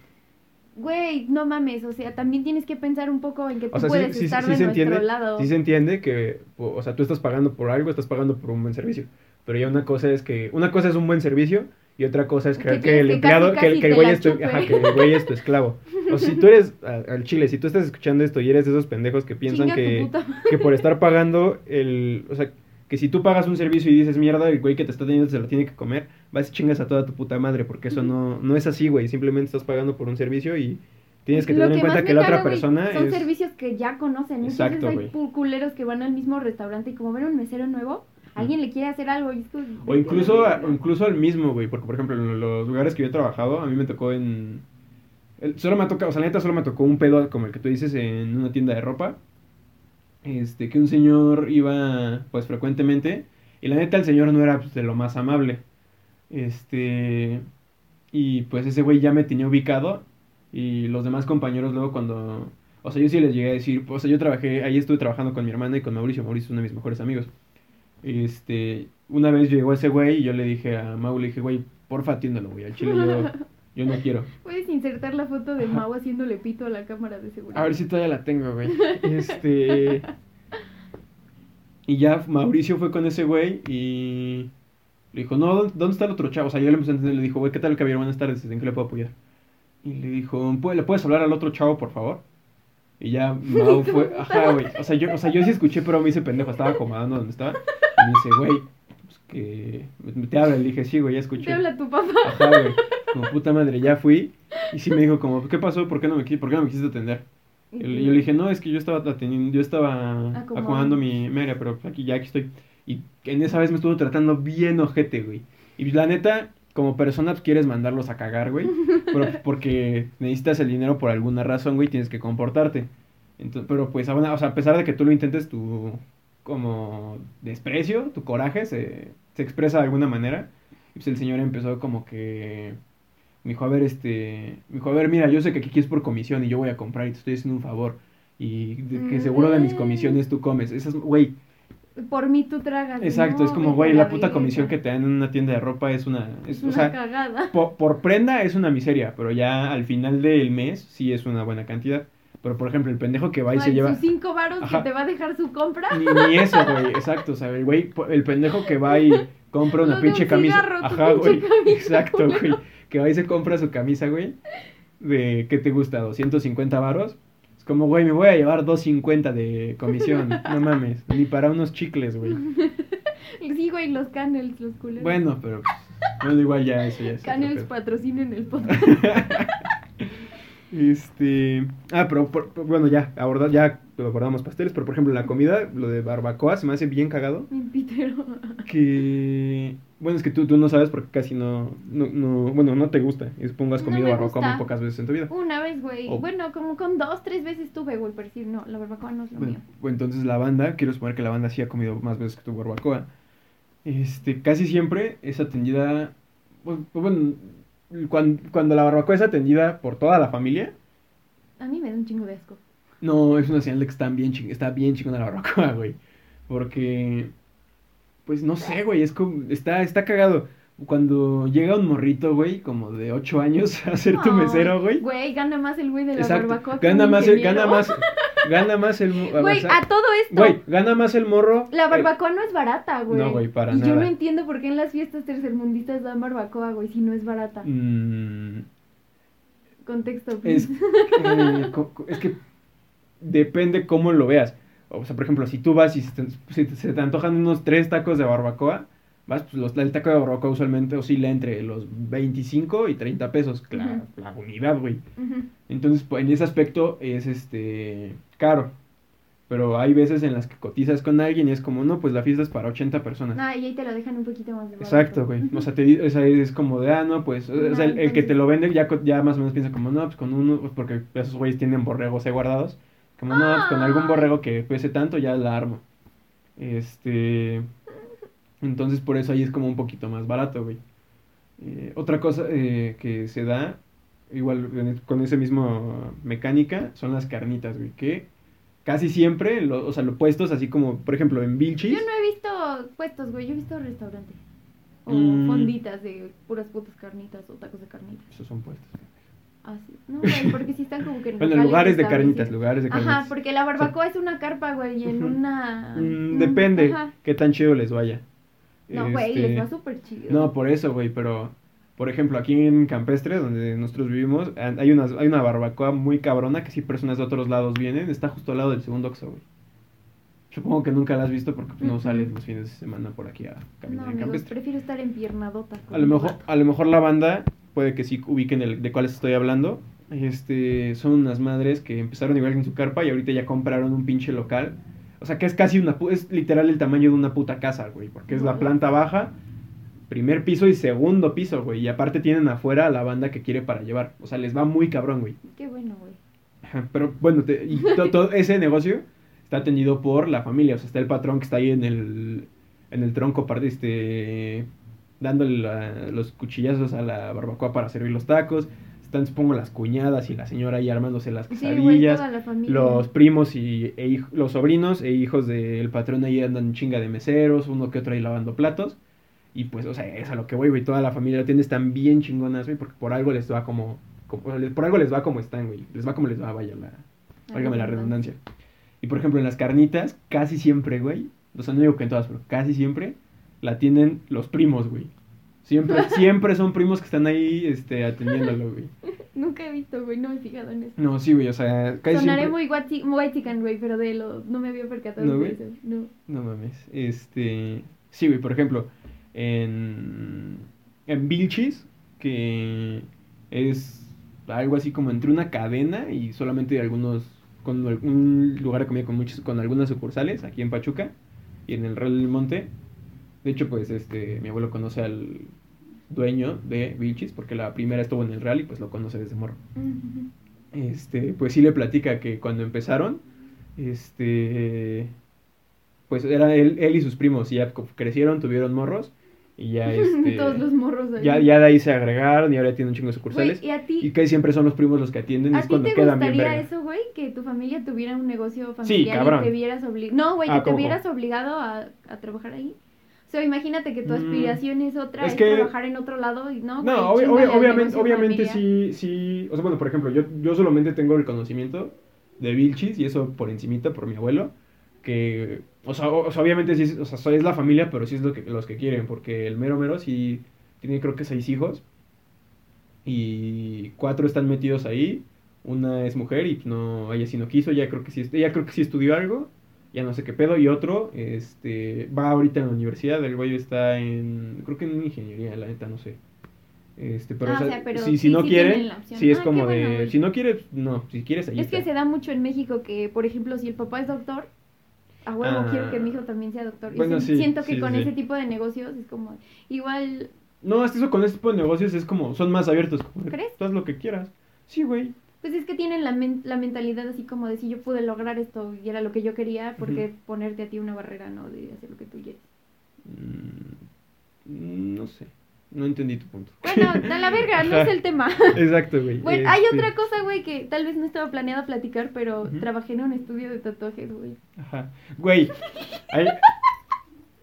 Güey, no mames. O sea, también tienes que pensar un poco en que tú O sea, sí, puedes sí- estar sí de se nuestro entiende, lado. sí se entiende que, o o sea, tú estás pagando por algo, estás pagando por un buen servicio. Pero ya una cosa es que, una cosa es un buen servicio y otra cosa es Que creer que, el empleado, casi, que, el- casi que el te güey es tu, chupe. ajá, que el güey es tu esclavo. O si tú eres, a- al chile, si tú estás escuchando esto y eres de esos pendejos que piensan que, que por estar pagando el, o sea, que si tú pagas un servicio y dices mierda, el güey que te está teniendo se lo tiene que comer, vas y chingas a toda tu puta madre, porque eso no, no es así, güey. Simplemente estás pagando por un servicio y tienes que Lo tener en cuenta que la otra güey, persona Son es... servicios que ya conocen. Exacto, Entonces güey. hay pu- culeros que van al mismo restaurante y como ven un mesero nuevo, alguien le quiere hacer algo. Y O incluso, a- incluso al mismo, güey, porque por ejemplo en los lugares que yo he trabajado, a mí me tocó en... el- Solo me ha tocado, o sea, la neta solo me tocó un pedo como el que tú dices en una tienda de ropa. Este, que un señor iba, pues, frecuentemente. Y la neta el señor no era pues, de lo más amable. Este... Y pues ese güey ya me tenía ubicado. Y los demás compañeros luego cuando... O sea, yo sí les llegué a decir, o sea, yo trabajé, ahí estuve trabajando con mi hermana y con Mauricio. Mauricio es uno de mis mejores amigos. Este, una vez llegó ese güey y yo le dije a Mau, le dije, güey, porfa atiéndalo, güey, al chile yo, yo no quiero. Puedes insertar la foto de Ajá. Mau haciéndole pito a la cámara de seguridad. A ver si todavía la tengo, güey. Este. Y ya Mauricio fue con ese güey y le dijo, no, ¿dónde, está el otro chavo? O sea, yo le empecé a entender, le dijo, güey, ¿qué tal, caballero? Buenas tardes, ¿en qué le puedo apoyar? Y le dijo, "¿Pu- ¿le puedes hablar al otro chavo, por favor? Y ya Mau fue, ajá, güey. O sea, yo, o sea, yo sí escuché, pero me hice pendejo, estaba acomodando donde estaba. Y me dice, güey, pues que te habla. Le dije, sí, güey, ya escuché. Te habla tu papá. Ajá, güey. Como puta madre, ya fui. Y sí me dijo como, ¿qué pasó? ¿Por qué no me, qui- por qué no me quisiste atender? Y le- yo le dije, no, es que yo estaba atendiendo, yo estaba Acomodando. acomodando mi media, pero aquí ya aquí estoy. Y en esa vez me estuvo tratando bien ojete, güey. Y la neta, como persona pues, quieres mandarlos a cagar, güey. Pero porque necesitas el dinero por alguna razón, güey, tienes que comportarte. Entonces, pero pues, o sea, a pesar de que tú lo intentes, tu como desprecio, tu coraje se, se expresa de alguna manera. Y pues el señor empezó como que me dijo, a ver, este, me dijo, a ver, mira, yo sé que aquí es por comisión y yo voy a comprar y te estoy haciendo un favor. Y de- que seguro de mis comisiones tú comes. Esas, güey, Por mí tú tragas. exacto, No, es como, güey, la puta comisión que te dan en una tienda de ropa es una, es, Es o una sea, cagada. por, por prenda es una miseria, pero ya al final del mes sí es una buena cantidad. Pero por ejemplo, el pendejo que va y se lleva... sus cinco varos Ajá. que te va a dejar su compra. Ni, ni eso, güey, exacto, o sea, el güey, el pendejo que va y compra una pinche camisa. Ajá, güey, exacto, güey. Que va y se compra su camisa, güey. De, ¿qué te gusta? ¿250 varos? Es como, güey, me voy a llevar 250 de comisión. No mames, ni para unos chicles, güey. Sí, güey, los canels, los culeros. Bueno, pero, pues, bueno, igual ya, eso ya Canels patrocinen el podcast. Este. Ah, pero por- bueno, ya, abordar, ya abordamos pasteles, pero por ejemplo, la comida, lo de barbacoa, se me hace bien cagado. Pitero. Que. Bueno, es que tú, tú no sabes porque casi no, no, no. Bueno, no te gusta. Y supongo has comido barbacoa muy pocas veces en tu vida. Una vez, güey. Oh. Bueno, como con dos, tres veces tuve, güey, por decir, no, la barbacoa no es lo Bueno, mío. pues entonces la banda, quiero suponer que la banda sí ha comido más veces que tu barbacoa. Este, casi siempre es atendida. pues, pues, bueno, cuando, cuando la barbacoa es atendida por toda la familia. A mí me da un chingo de asco. No, es una señal de que están bien ching- está bien chingona la barbacoa, güey. Porque, pues no sé, güey, es como, está, está cagado. Cuando llega un morrito, güey, como de 8 años a ser tu mesero, güey. Güey, gana más el güey de la Exacto. barbacoa. Gana más, el, gana más, gana más el, mo- Güey, a todo esto. güey, gana más el morro. La eh, barbacoa no es barata, güey. No, güey, para y yo nada. no entiendo por qué en las fiestas tercermundistas dan barbacoa, güey, si no es barata. mm, Contexto, es, please. eh, es que depende cómo lo veas. O sea, por ejemplo, si tú vas y se te- se te antojan unos tres tacos de barbacoa, vas, pues los, el taco de barbacoa usualmente oscila entre los 25 y 30 pesos, la, la unidad, güey. Entonces, pues, en ese aspecto es este caro. Pero hay veces en las que cotizas con alguien y es como, no, pues la fiesta es para 80 personas. Ah, y ahí te lo dejan un poquito más de barato. Exacto, güey. O sea, te, o sea, es como de, ah, no, pues, o sea, el, el que te lo vende ya, ya más o menos piensa como, no, pues con uno, pues, porque esos güeyes tienen borregos ahí guardados. Como, no, pues con algún Ay. borrego que pese tanto ya la armo. Este. Entonces, por eso ahí es como un poquito más barato, güey. Eh, otra cosa eh, que se da, igual con esa misma mecánica, son las carnitas, güey, que casi siempre, lo- o sea, los puestos, así como, por ejemplo, en Vilchis, Yo no he visto puestos, güey, yo he visto restaurantes. O Mm. fonditas de puras putas carnitas o tacos de carnitas. esos son puestos. Ah, sí. No, güey, porque sí están como que en Bueno, lugares de carnitas, lugares de carnitas. Ajá, porque la barbacoa es una carpa, güey, y en una... Mm, depende ajá. qué tan chido les vaya. No, güey, Este, les va súper chido. No, por eso, güey, pero por ejemplo, aquí en Campestre, donde nosotros vivimos, hay una, hay una barbacoa muy cabrona que si personas de otros lados vienen, está justo al lado del segundo Oxxo, güey. Supongo que nunca la has visto porque pues, no sales los fines de semana por aquí a No, caminar en amigos, Campestre. prefiero estar empiernadota. A lo mejor, a lo mejor la banda puede que sí ubiquen el, de cuáles estoy hablando. Este, son unas madres que empezaron igual en su carpa y ahorita ya compraron un pinche local. O sea que es casi una, es literal el tamaño de una puta casa, güey, porque es la planta baja, primer piso y segundo piso, güey, y aparte tienen afuera a la banda que quiere para llevar. O sea, les va muy cabrón, güey. Qué bueno, güey. Pero bueno, te- y to- todo ese negocio está atendido por la familia. O sea, está el patrón que está ahí en el, en el tronco, par- este, dándole la- los cuchillazos a la barbacoa para servir los tacos. Están, supongo, las cuñadas y la señora ahí armándose las Sí, güey, quesadillas. familia. los primos y e hij- los sobrinos e hijos del patrón ahí andan chinga de meseros, uno que otro ahí lavando platos. Y pues, o sea, es a lo que voy, güey. Toda la familia la tiene, están bien chingonas, güey, porque por algo les va como, como- por algo les va como están, güey. Les va como les va, vaya la, Válgame la redundancia. Y por ejemplo, en las carnitas, casi siempre, güey. O sea, no digo que en todas, pero casi siempre la tienen los primos, güey. Siempre, siempre son primos que están ahí este, atendiéndolo, güey. Nunca he visto, güey, no me he fijado en eso. No, sí, güey, o sea, casi Sonaré siempre. muy white whitezican, güey, pero de lo... No me había percatado ¿No, güey? eso. No. No mames. Este. Sí, güey, por ejemplo, en. En Vilchis, que es algo así como entre una cadena y solamente algunos. Con un lugar de comida con muchos, con algunas sucursales aquí en Pachuca y en el Real del Monte. De hecho, pues este, mi abuelo conoce al dueño de Vilchis porque la primera estuvo en el Real y pues lo conoce desde morro este, pues sí le platica que cuando empezaron, este, pues era él, él y sus primos, y ya crecieron, tuvieron morros, y ya, este, Todos los morros ahí. ya, ya de ahí se agregaron, y ahora tienen un chingo de sucursales, ¿y a ti? y casi siempre son los primos los que atienden, y ¿A es ti cuando te quedan bien verga. eso, güey? Que tu familia tuviera un negocio familiar y te vieras obligado. No, güey, Ah, que te ¿cómo, vieras obligado a, a trabajar ahí. O sea, imagínate que tu Mm, aspiración es otra, es es, que- trabajar en otro lado y no, No, obvi- obvi- obviamente, obviamente sí, sí, o sea, bueno, por ejemplo, yo, yo solamente tengo el conocimiento de Vilchis, y eso por encimita, por mi abuelo, que, o sea, o, o sea, obviamente sí, es- o sea, es la familia, pero sí es lo que, los que quieren, porque el mero mero sí tiene creo que seis hijos, y cuatro están metidos ahí, una es mujer y no, ella sí no quiso, ya creo que sí, ella creo que sí estudió algo, ya no sé qué pedo, y otro, este, va ahorita en la universidad, el güey está en, creo que en ingeniería, la neta, no sé. Este, pero, Ah, o sea, o sea, pero si, si sí- no sí quiere, sí es Ah, como bueno, de, güey. si no quiere, no, si quieres, ahí Es que está. se da mucho en México que, por ejemplo, si el papá es doctor, a huevo Ah. quiero que mi hijo también sea doctor. Y Bueno, si- sí, siento que con ese tipo de negocios es como, igual, No, hasta eso con este tipo de negocios es como, son más abiertos, ¿Crees? tú haz lo que quieras. Sí, güey. Pues es que tienen la, men- la mentalidad así como de si yo pude lograr esto y era lo que yo quería, ¿por qué ponerte a ti una barrera, no? De hacer lo que tú quieres. Mm, no sé, no entendí tu punto. Bueno, a la verga, no es el tema. Exacto, güey. Bueno, hay este, otra cosa, güey, que tal vez no estaba planeado platicar, pero trabajé en un estudio de tatuajes, güey. Ajá. Güey, hay-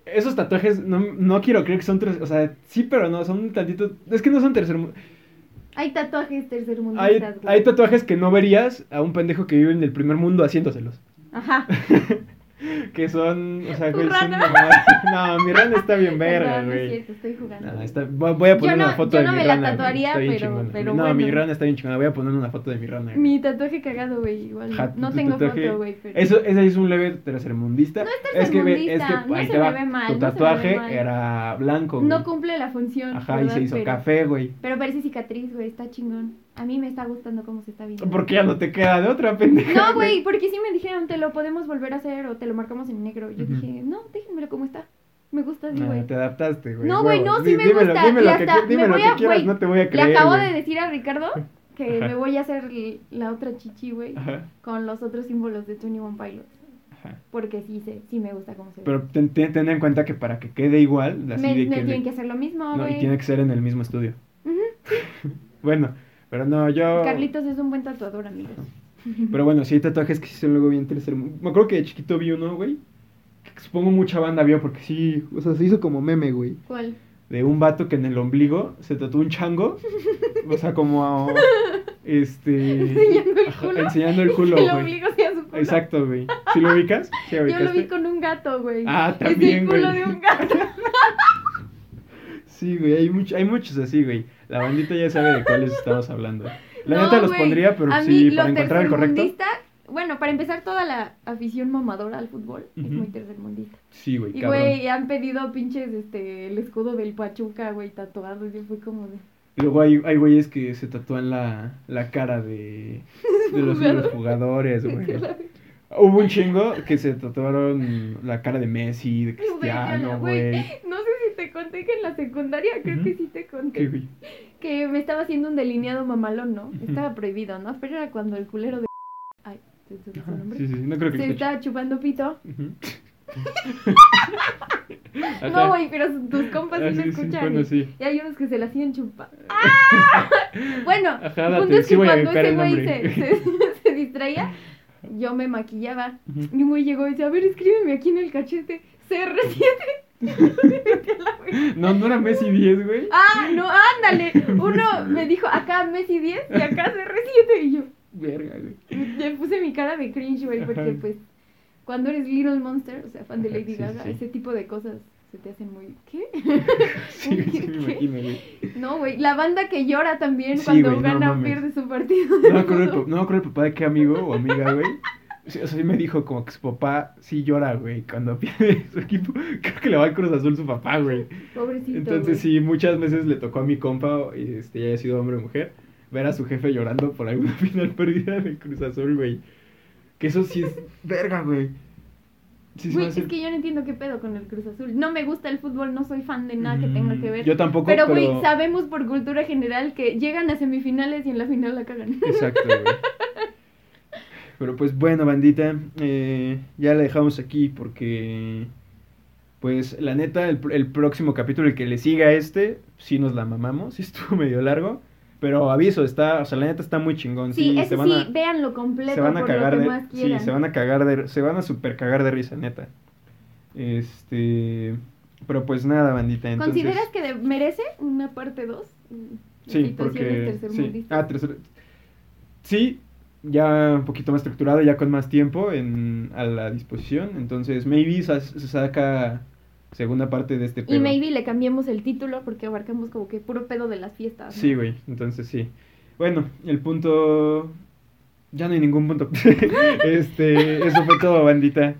esos tatuajes, no, no quiero creer que son tres, o sea, sí, pero no, son un tantito, es que no son tercer Hay tatuajes Hay, tercermundistas, güey. hay tatuajes que no verías a un pendejo que vive en el primer mundo haciéndoselos. Ajá. Que son, o sea, güey, son mamadas. No, mi rana está bien verga, Perdón, no es güey. cierto, estoy jugando. No, está- voy a poner Yo no- una foto yo de no mi me la rana. güey, tatuaría, está bien pero- chingona. pero no, mi bueno. rana está bien chingona. Voy a poner una foto de mi rana. güey. Mi tatuaje cagado, güey, igual. Ajá, no tengo tatuaje- foto, güey, pero... Eso, ese es un leve tercermundista. No es que ve- es que tercermundista, no ahí se te me va. ve mal, tu no me tatuaje mal. era blanco. güey. No cumple la función. Ajá, y se hizo pero, café, güey. Pero parece cicatriz, güey, está chingón. A mí me está gustando cómo se está viendo. Porque ya no te queda de otra pendeja. No, güey, porque sí me dijeron, te lo podemos volver a hacer o te lo marcamos en negro. Yo dije, no, déjenmelo como está. Me gusta así, Ah, güey. te adaptaste, güey. No, güey, no, sí me dímelo, gusta. Dime y que, hasta qui- dime me voy que a, quieras, güey, no te voy a Le creer. acabo güey. de decir a Ricardo que Ajá. me voy a hacer la otra chichi, güey, con los otros símbolos de 21 Pilots. Ajá. Porque sí, se, sí me gusta cómo se ve. Pero ten, ten- ten en cuenta que para que quede igual, así me, de me que... tienen le- que hacer lo mismo, no, y güey. tiene que ser en el mismo estudio. Bueno, pero no, yo... Carlitos es un buen tatuador, amigos. Pero bueno, sí hay tatuajes que sí son luego bien tercer. Me acuerdo que de chiquito vi uno, güey. Que supongo mucha banda vio porque sí, o sea, se hizo como meme, güey. ¿Cuál? De un vato que en el ombligo se tatuó un chango. O sea, como a- este Enseñando el ajá, culo. enseñando el culo, Que el güey. ombligo sea su culo. Exacto, güey. ¿Sí lo ubicas? ¿Sí Yo lo vi con un gato, güey. Ah, Es también, el culo güey. de un gato. Sí, güey, hay, mucho, hay muchos así, güey. La bandita ya sabe de cuáles estamos hablando. La No, neta los güey. pondría, pero A sí, mí, para encontrar el correcto. Bueno, para empezar, toda la afición mamadora al fútbol es muy tercermundista. Sí, güey, Y, güey, han pedido pinches, este, el escudo del Pachuca, güey, tatuado. Yo fui como de... Luego hay, hay güeyes que se tatúan la, la cara de, de los, de los jugadores, güey. Hubo un chingo que se tatuaron la cara de Messi, de Cristiano, Güey, te conté que en la secundaria, creo que sí te conté. Que me estaba haciendo un delineado mamalón, ¿no? Estaba prohibido, ¿no? Pero era cuando el culero de... Ay, ¿te su nombre? Sí, sí, no creo que Se estaba chupando pito. No, güey, pero tus compas Ah, sí sí, sí, escuchan. bueno, y- sí. Y hay unos que se la siguen chupando. ¡Ah! Bueno, Ajá, date, punto es sí que cuando ese güey se, se, se distraía, yo me maquillaba. Y un güey llegó y dice, a ver, escríbeme aquí en el cachete, CR7. No, no era Messi 10, güey. ah, no, ándale. Uno me dijo, acá Messi 10 y acá CR7. Y yo Verga, güey. le puse mi cara de cringe, güey, porque pues cuando eres Little Monster, o sea, fan de Lady sí, Gaga, sí. ese tipo de cosas se te hacen muy... ¿Qué? Sí, sí, me imagino, güey. No, güey, la banda que llora también Sí, cuando no gana o pierde su partido. no me acuerdo el papá de qué amigo o amiga, güey. Sí, o sea, sí me dijo como que su papá sí llora, güey, cuando pierde su equipo. Creo que le va al Cruz Azul su papá, güey. Pobrecito. Entonces güey. sí, muchas veces le tocó a mi compa, este, ya haya sido hombre o mujer, ver a su jefe llorando por alguna final perdida del Cruz Azul, güey. Que eso sí es verga, güey. Sí, Güey, hace- es que yo no entiendo qué pedo con el Cruz Azul. No me gusta el fútbol, no soy fan de nada que tenga que ver. Mm, Yo tampoco, pero, pero... güey, sabemos por cultura general que llegan a semifinales y en la final la cagan. Exacto, güey. Pero pues bueno, bandita, eh, ya la dejamos aquí porque, pues la neta, el, el próximo capítulo, el que le siga a este, sí nos la mamamos, sí estuvo medio largo, pero aviso, está, o sea, la neta está muy chingón. Sí, se ese van sí, a, véanlo completo se van a por cagar lo que de, más sí, se van a cagar de, se van a super cagar de risa, neta. Este, pero pues nada, bandita, entonces. ¿Consideras que de- merece una parte 2? Sí, porque... Sí, ah, tercer- sí, ya un poquito más estructurado, ya con más tiempo en, a la disposición. Entonces, maybe se saca segunda parte de este pedo. Y maybe le cambiemos el título porque abarcamos como que puro pedo de las fiestas. ¿no? Sí, güey, entonces sí. Bueno, el punto... Ya no hay ningún punto. este, eso fue todo, bandita.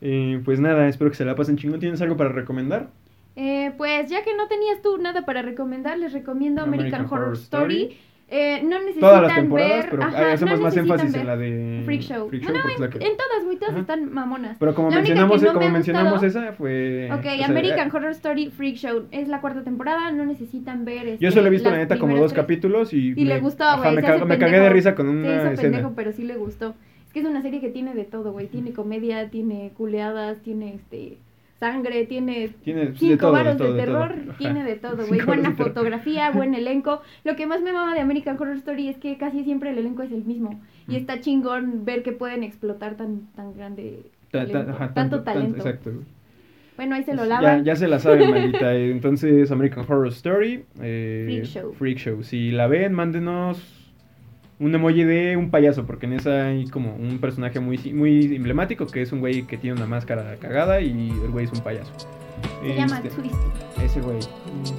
Eh, pues nada, espero que se la pasen chingón. ¿Tienes algo para recomendar? Eh, pues ya que no tenías tú nada para recomendar, les recomiendo American, Horror, Story. Eh, no necesitan Todas las temporadas, ver, pero ajá, hacemos no más énfasis en la de Freak Show. Freak Bueno, porque es en, que- en todas, güey, todas Ajá. están mamonas. Pero como La mencionamos, no como me mencionamos esa fue... Ok, o sea, American eh, Horror Story Freak Show es la cuarta temporada, no necesitan ver. Yo este, solo he visto la neta como dos tres. capítulos y... Y le gustó, güey. me, se ca- me cagué de risa con Se una hizo escena. pendejo, pero sí le gustó. Es que es una serie que tiene de todo, güey. Tiene comedia, tiene culeadas, tiene este sangre, tiene Tiene de cinco todo, de varos de, todo, de todo. terror, tiene de todo, güey. Buena fotografía, buen elenco. Lo que más me mama de American Horror Story es que casi siempre el elenco es el mismo. Y Mm. está chingón ver que pueden explotar tan, tan grande Ta- ta- talento, ajá, tanto, talento. exacto. Bueno, ahí se lo Ya, lavan. ya se la saben, maldita. Entonces, American Horror Story. eh, Freak Show. Freak Show. Si la ven, mándenos un emoji de un payaso, porque en esa hay como un personaje muy, muy emblemático, que es un güey que tiene una máscara cagada y el güey es un payaso. Se llama Este, Twist. Ese güey.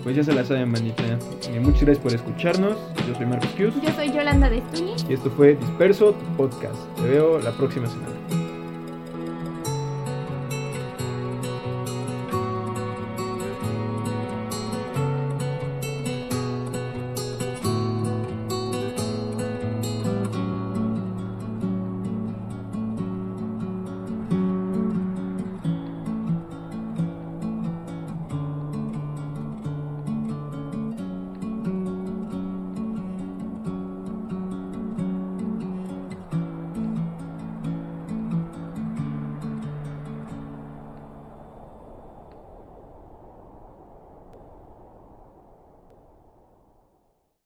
Pues ya se la saben, bandita. Eh, muchas gracias por escucharnos. Yo soy Marcos Kius. Yo soy Yolanda de Estuñi. Y esto fue Disperso tu Podcast. Te veo la próxima semana.